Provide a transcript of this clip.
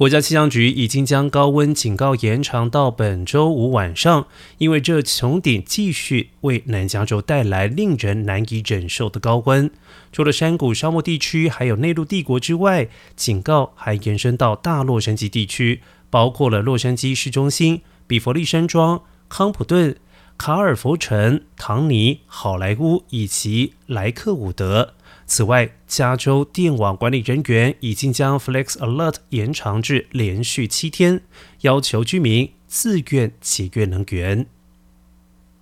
国家气象局已经将高温警告延长到本周五晚上，因为这穹顶继续为南加州带来令人难以忍受的高温。除了山谷、沙漠地区，还有内陆帝国之外，警告还延伸到大洛杉矶地区，包括了洛杉矶市中心、比佛利山庄、康普顿、卡尔弗城、唐尼、好莱坞以及莱克伍德。此外，加州电网管理人员已经将 Flex Alert 延长至连续七天，要求居民自愿节约能源。